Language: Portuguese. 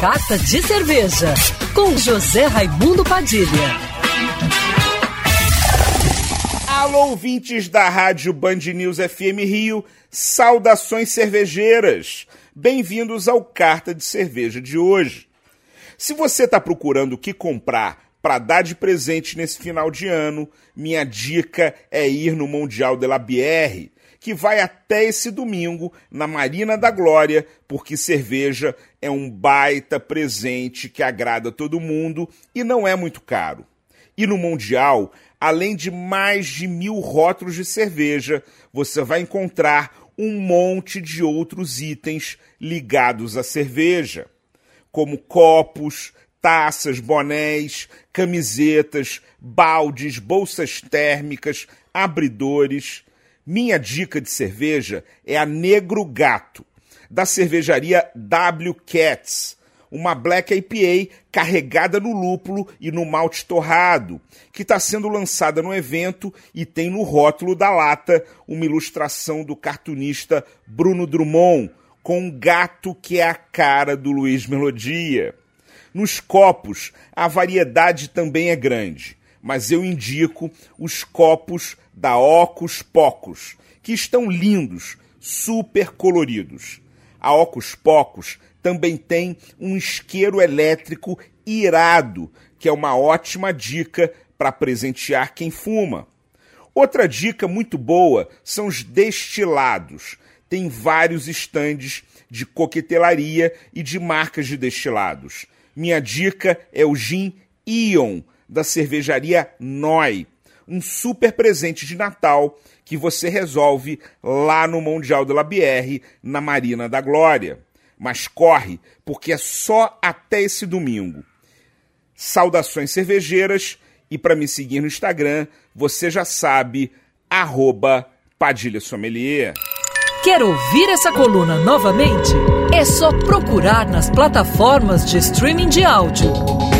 Carta de Cerveja, com José Raimundo Padilha. Alô, ouvintes da Rádio Band News FM Rio, saudações cervejeiras. Bem-vindos ao Carta de Cerveja de hoje. Se você está procurando o que comprar para dar de presente nesse final de ano, minha dica é ir no Mundial de la Bière, que vai até esse domingo na Marina da Glória, porque cerveja é um baita presente que agrada todo mundo e não é muito caro. E no Mundial, além de mais de mil rótulos de cerveja, você vai encontrar um monte de outros itens ligados à cerveja, como copos, taças, bonés, camisetas, baldes, bolsas térmicas, abridores. Minha dica de cerveja é a Negro Gato, da cervejaria W Cats, uma Black IPA carregada no lúpulo e no malte torrado, que está sendo lançada no evento e tem no rótulo da lata uma ilustração do cartunista Bruno Drummond, com um gato que é a cara do Luiz Melodia. Nos copos, a variedade também é grande, mas eu indico os copos da Ocus Pocos, que estão lindos, super coloridos. A Ocus Pocos também tem um isqueiro elétrico irado, que é uma ótima dica para presentear quem fuma. Outra dica muito boa são os destilados. Tem vários estandes de coquetelaria e de marcas de destilados. Minha dica é o gin Ion, da cervejaria Noi. Um super presente de Natal que você resolve lá no Mundial de la Bière, na Marina da Glória. Mas corre, porque é só até esse domingo. Saudações cervejeiras e para me seguir no Instagram, você já sabe, arroba Padilha Sommelier. Quer ouvir essa coluna novamente? É só procurar nas plataformas de streaming de áudio.